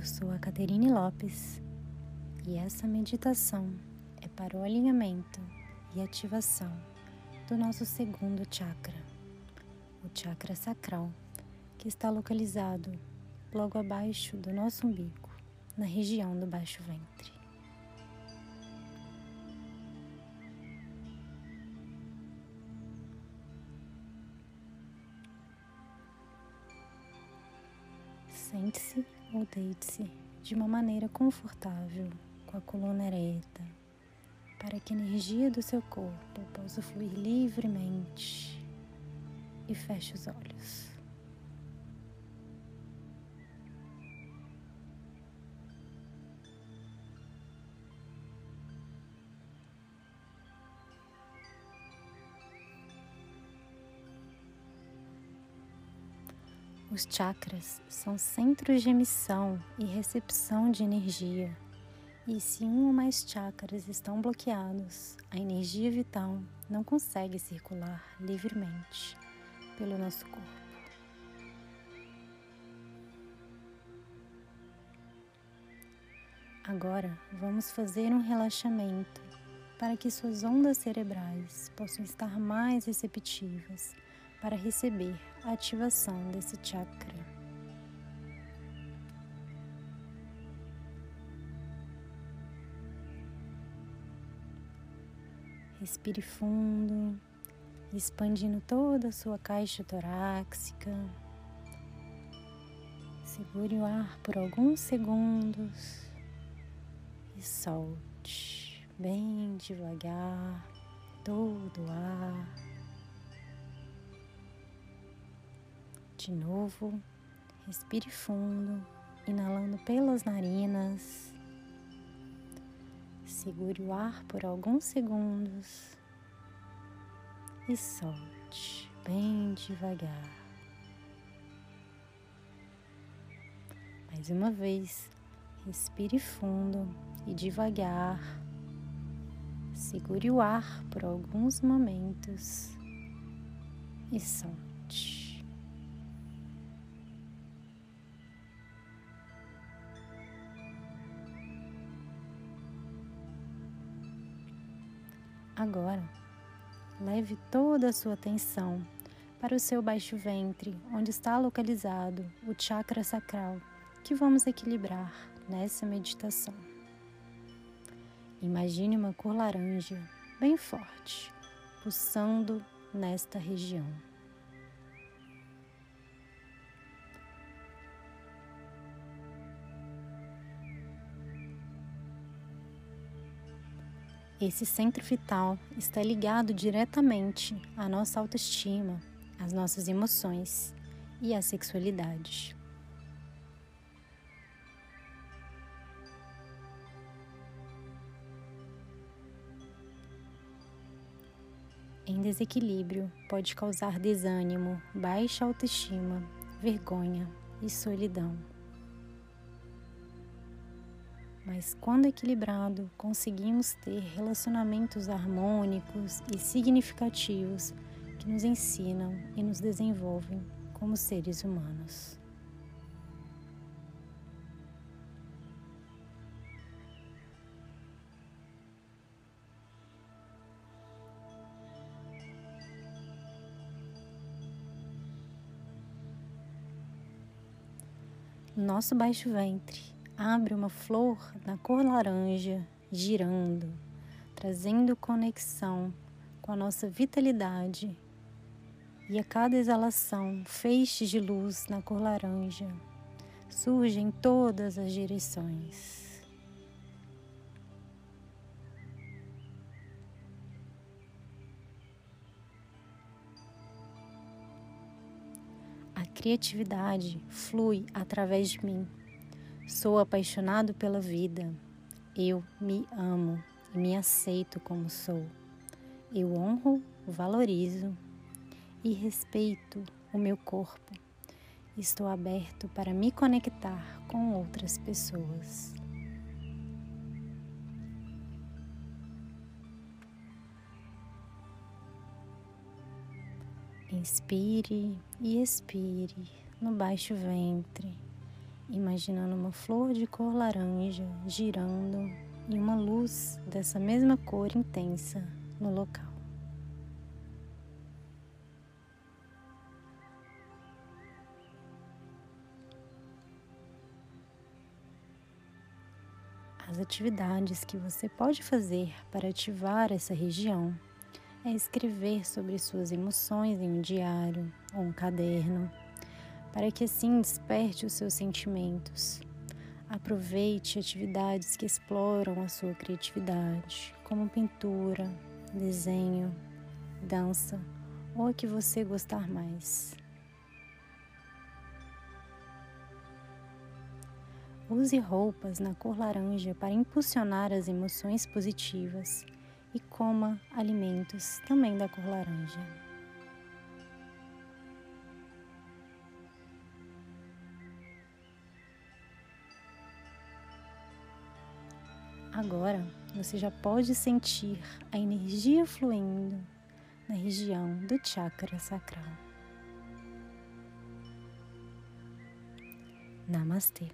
Eu sou a Caterine Lopes e essa meditação é para o alinhamento e ativação do nosso segundo chakra, o chakra sacral, que está localizado logo abaixo do nosso umbigo, na região do baixo ventre. Sente-se ou deite-se de uma maneira confortável, com a coluna ereta, para que a energia do seu corpo possa fluir livremente e feche os olhos. Os chakras são centros de emissão e recepção de energia. E se um ou mais chakras estão bloqueados, a energia vital não consegue circular livremente pelo nosso corpo. Agora vamos fazer um relaxamento para que suas ondas cerebrais possam estar mais receptivas para receber a ativação desse chakra. Respire fundo, expandindo toda a sua caixa torácica. Segure o ar por alguns segundos e solte bem devagar todo o ar. De novo, respire fundo, inalando pelas narinas. Segure o ar por alguns segundos e solte bem devagar. Mais uma vez, respire fundo e devagar. Segure o ar por alguns momentos e solte. Agora, leve toda a sua atenção para o seu baixo ventre, onde está localizado o chakra sacral, que vamos equilibrar nessa meditação. Imagine uma cor laranja bem forte, pulsando nesta região. Esse centro vital está ligado diretamente à nossa autoestima, às nossas emoções e à sexualidade. Em desequilíbrio, pode causar desânimo, baixa autoestima, vergonha e solidão mas quando equilibrado, conseguimos ter relacionamentos harmônicos e significativos que nos ensinam e nos desenvolvem como seres humanos. Nosso baixo ventre abre uma flor na cor laranja, girando, trazendo conexão com a nossa vitalidade. E a cada exalação, feixes de luz na cor laranja surgem em todas as direções. A criatividade flui através de mim Sou apaixonado pela vida. Eu me amo e me aceito como sou. Eu honro, valorizo e respeito o meu corpo. Estou aberto para me conectar com outras pessoas. Inspire e expire no baixo ventre imaginando uma flor de cor laranja girando e uma luz dessa mesma cor intensa no local. As atividades que você pode fazer para ativar essa região é escrever sobre suas emoções em um diário ou um caderno, para que assim desperte os seus sentimentos. Aproveite atividades que exploram a sua criatividade, como pintura, desenho, dança ou a que você gostar mais. Use roupas na cor laranja para impulsionar as emoções positivas e coma alimentos também da cor laranja. Agora você já pode sentir a energia fluindo na região do chakra sacral. Namastê.